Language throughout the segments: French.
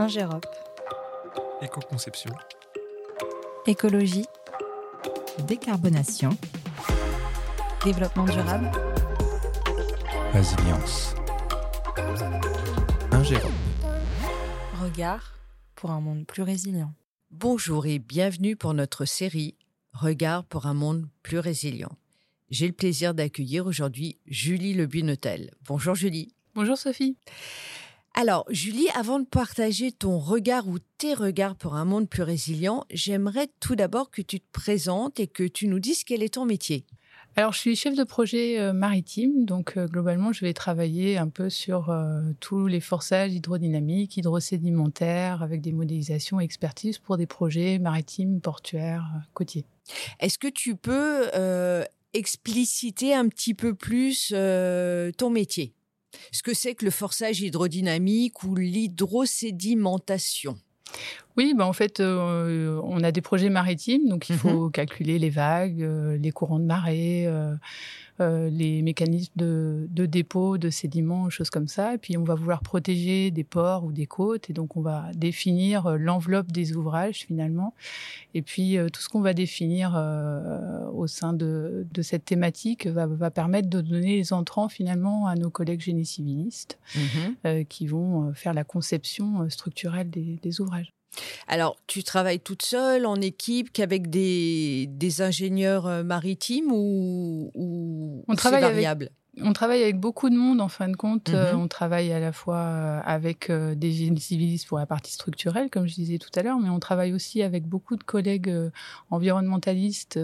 Ingérop. Éco-conception. Écologie. Décarbonation. Développement durable. Résilience. Ingérop. Regard pour un monde plus résilient. Bonjour et bienvenue pour notre série Regard pour un monde plus résilient. J'ai le plaisir d'accueillir aujourd'hui Julie Le Bunetel. Bonjour Julie. Bonjour Sophie. Alors Julie, avant de partager ton regard ou tes regards pour un monde plus résilient, j'aimerais tout d'abord que tu te présentes et que tu nous dises quel est ton métier. Alors, je suis chef de projet euh, maritime, donc euh, globalement, je vais travailler un peu sur euh, tous les forçages hydrodynamiques, hydrosédimentaires, avec des modélisations et expertises pour des projets maritimes, portuaires, côtiers. Est-ce que tu peux expliciter un petit peu plus ton métier? Ce que c'est que le forçage hydrodynamique ou l'hydrosédimentation oui, bah en fait, euh, on a des projets maritimes, donc il mmh faut calculer les vagues, euh, les courants de marée, euh, les mécanismes de, de, dépôt de sédiments, choses comme ça. Et puis, on va vouloir protéger des ports ou des côtes, et donc on va définir l'enveloppe des ouvrages finalement. Et puis, tout ce qu'on va définir au sein de, de cette thématique va, va, permettre de donner les entrants finalement à nos collègues génie civilistes mmh qui vont faire la conception structurelle des, des ouvrages. Alors, tu travailles toute seule, en équipe, qu'avec des, des ingénieurs euh, maritimes ou, ou on travaille variable? On travaille avec beaucoup de monde en fin de compte. Euh, mhm. on travaille à la fois euh, avec euh, des civilistes pour la partie structurelle, comme je disais tout à l'heure, mais on travaille aussi avec beaucoup de collègues environnementalistes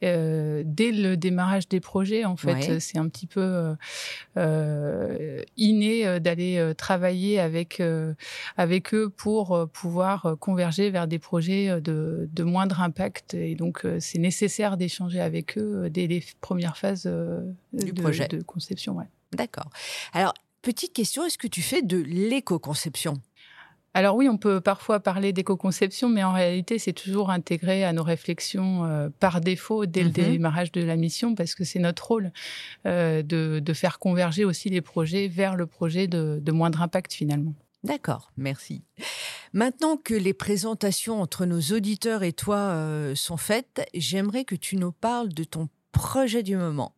dès le démarrage des projets. En fait, c'est un petit peu inné d'aller travailler avec avec eux pour pouvoir converger vers des projets de, de moindre impact. Et donc, c'est nécessaire d'échanger avec eux dès les premières phases du projet de conception. Ouais. D'accord. Alors, petite question, est-ce que tu fais de l'éco-conception? Alors oui, on peut parfois parler d'éco-conception, mais en réalité, c'est toujours intégré à nos réflexions euh, par défaut dès le mhm. démarrage de la mission, parce que c'est notre rôle euh, de, de, faire converger aussi les projets vers le projet de, de moindre impact finalement. D'accord, merci. Maintenant que les présentations entre nos auditeurs et toi euh, sont faites, j'aimerais que tu nous parles de ton projet du moment.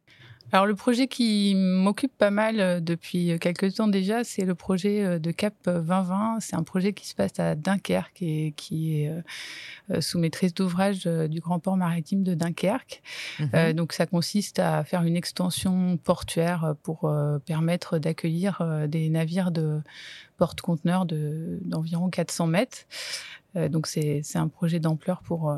Alors le projet qui m'occupe pas mal euh, depuis quelques temps déjà, c'est le projet euh, de Cap 2020. C'est un projet qui se passe à Dunkerque et qui est euh, sous maîtrise d'ouvrage du Grand Port Maritime de Dunkerque. Mhm. donc ça consiste à faire une extension portuaire pour permettre d'accueillir des navires de porte-conteneurs d'environ 400 mètres. donc c'est un projet d'ampleur pour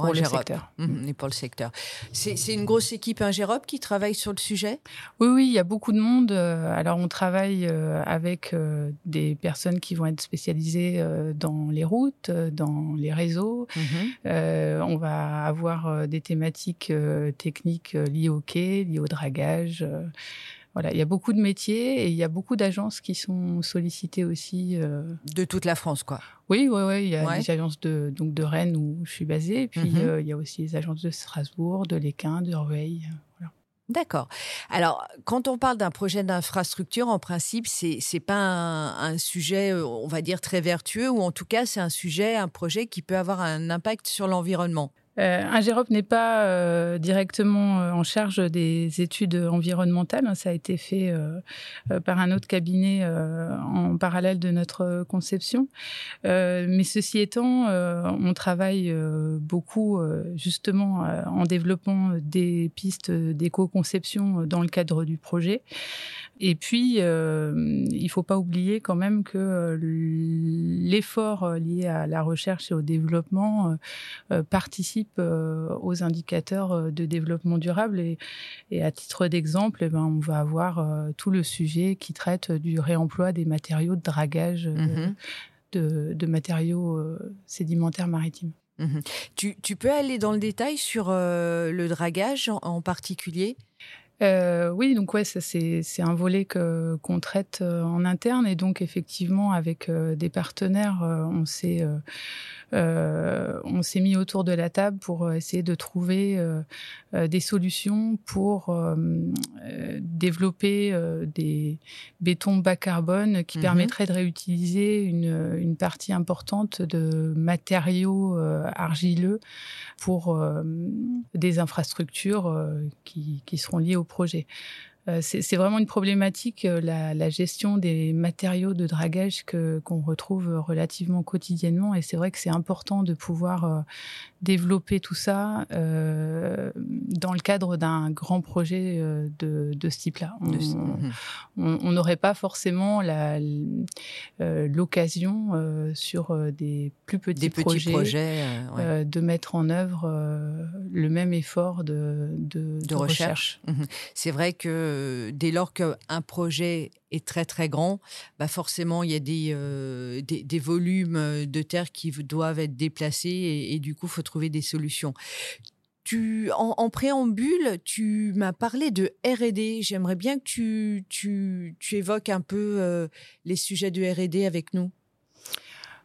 pour, un le secteur. Mmh, et pour le secteur. C'est une grosse équipe Ingérop qui travaille sur le sujet? Oui, oui, il y a beaucoup de monde. Euh, alors, on travaille euh, avec euh, des personnes qui vont être spécialisées dans les routes, dans les réseaux. Mmh. on va avoir des thématiques techniques liées au quai, liées au dragage. Voilà, il y a beaucoup de métiers et il y a beaucoup d'agences qui sont sollicitées aussi. De toute la France, quoi. Oui, oui, oui. Il y a des agences de, donc de Rennes où je suis basée. Et puis, mhm. euh, il y a aussi les agences de Strasbourg, de l'Équin, de Rueil. Euh, D'accord. Alors, quand on parle d'un projet d'infrastructure, en principe, c'est c'est pas un, sujet, euh, on va dire très vertueux, ou en tout cas, c'est un sujet, un projet qui peut avoir un impact sur l'environnement. Euh, Ingérop n'est pas euh, directement euh, en charge des études environnementales. Ça a été fait euh, euh, par un autre cabinet en parallèle de notre conception. mais ceci étant, on travaille beaucoup justement en développant des pistes d'éco-conception dans le cadre du projet. Et puis, il ne faut pas oublier quand même que l'effort lié à la recherche et au développement participe euh, aux indicateurs euh, de développement durable. Et, et à titre d'exemple, eh ben, on va avoir euh, tout le sujet qui traite du réemploi des matériaux de dragage mhm. de, de, matériaux sédimentaires maritimes. Mhm. Tu, tu, peux aller dans le détail sur le dragage en, particulier? Euh, oui, donc ouais, c'est un volet que qu'on traite en interne. Et donc effectivement avec des partenaires, on s'est on s'est mis autour de la table pour essayer de trouver des solutions pour développer des bétons bas carbone qui mmh permettraient de réutiliser une, une, partie importante de matériaux argileux pour des infrastructures qui, qui seront liées au projet. Euh, c'est vraiment une problématique, euh, la, la, gestion des matériaux de dragage que qu'on retrouve relativement quotidiennement. Et c'est vrai que c'est important de pouvoir euh, développer tout ça euh, dans le cadre d'un grand projet de, de ce type-là. On n'aurait pas forcément l'occasion euh, sur des plus petits des projets, petits projets ouais. de mettre en œuvre le même effort de, de, de recherche. recherche. Mmh c'est vrai que euh, dès lors qu'un projet est très très grand, bah forcément il y a des, euh, des, volumes de terre qui doivent être déplacés et, du coup faut trouver des solutions. Tu, en, préambule, tu m'as parlé de R&D. J'aimerais bien que tu, tu, tu, évoques un peu euh, les sujets de R&D avec nous.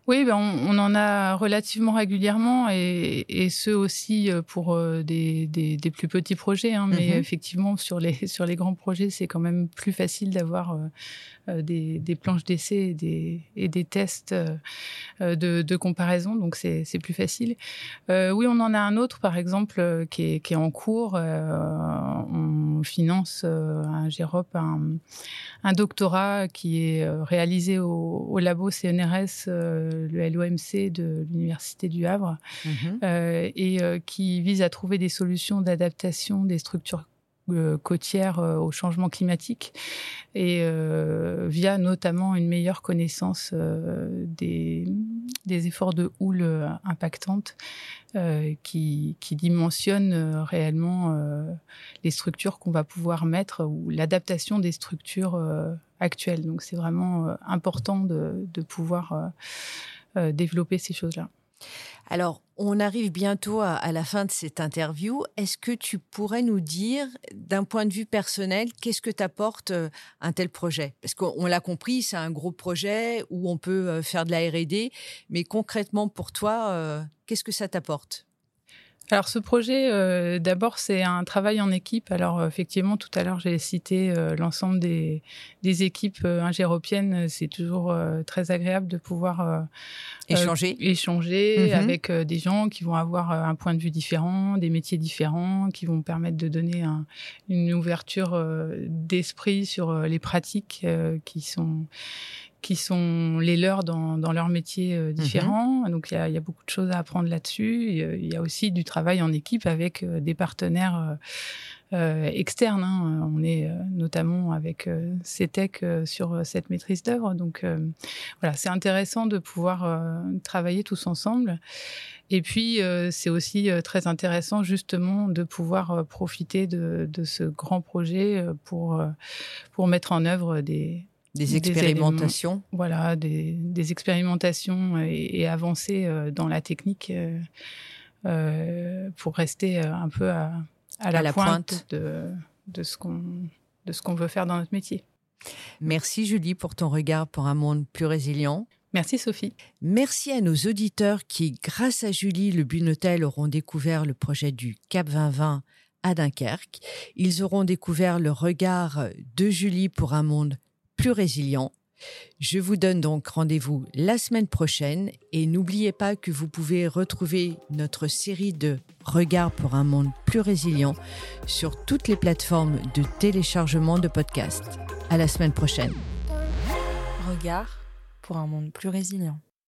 Oui, ben on, en a relativement régulièrement et, et ce aussi euh, pour euh, des, des, des, plus petits projets. Hein, mais mm-hmm. effectivement, sur les, sur les grands projets, c'est quand même plus facile d'avoir euh, des, des, planches d'essai et des, et des tests de, de comparaison. Donc, c'est plus facile. oui, on en a un autre, par exemple, qui est, qui est en cours. on finance un GEROP, un, un, doctorat qui est réalisé au, au labo CNRS le LOMC de l'Université du Havre, mhm. euh, et euh, qui vise à trouver des solutions d'adaptation des structures euh, côtières au changement climatique et via notamment une meilleure connaissance des, des, efforts de houle impactantes qui, qui dimensionnent réellement les structures qu'on va pouvoir mettre ou l'adaptation des structures actuelles. Donc c'est vraiment important de, pouvoir euh, développer ces choses-là. Alors, on arrive bientôt à, la fin de cette interview. Est-ce que tu pourrais nous dire, d'un point de vue personnel, qu'est-ce que t'apporte euh, un tel projet? Parce qu'on l'a compris, c'est un gros projet où on peut euh, faire de la R&D, mais concrètement pour toi, qu'est-ce que ça t'apporte? Alors ce projet, euh, d'abord, c'est un travail en équipe. Alors effectivement, tout à l'heure, j'ai cité euh, l'ensemble des, des, équipes euh, ingéropiennes. C'est toujours très agréable de pouvoir échanger, échanger mhm. avec des gens qui vont avoir un point de vue différent, des métiers différents, qui vont permettre de donner un, une ouverture d'esprit sur les pratiques qui sont qui sont les leurs dans, dans leur métier euh, différents. Donc il y, y, a, beaucoup de choses à apprendre là-dessus. Il y a aussi du travail en équipe avec euh, des partenaires euh, euh, externes. Hein. On est notamment avec euh, CETEC sur cette maîtrise d'œuvre. Donc voilà, c'est intéressant de pouvoir travailler tous ensemble. Et puis, c'est aussi très intéressant justement de pouvoir profiter de, de, ce grand projet pour, pour mettre en œuvre des, des expérimentations. voilà, des, des expérimentations et, et, avancer euh, dans la technique euh, euh, pour rester un peu à, à, la, pointe, de, de ce qu'on de ce qu'on veut faire dans notre métier. Merci Julie pour ton regard pour un monde plus résilient. Merci Sophie. Merci à nos auditeurs qui, grâce à Julie Le Bunotel, auront découvert le projet du Cap 2020 à Dunkerque. Ils auront découvert le regard de Julie pour un monde plus résilient. Je vous donne donc rendez-vous la semaine prochaine et n'oubliez pas que vous pouvez retrouver notre série de Regards pour un monde plus résilient sur toutes les plateformes de téléchargement de podcasts. À la semaine prochaine. Regard pour un monde plus résilient.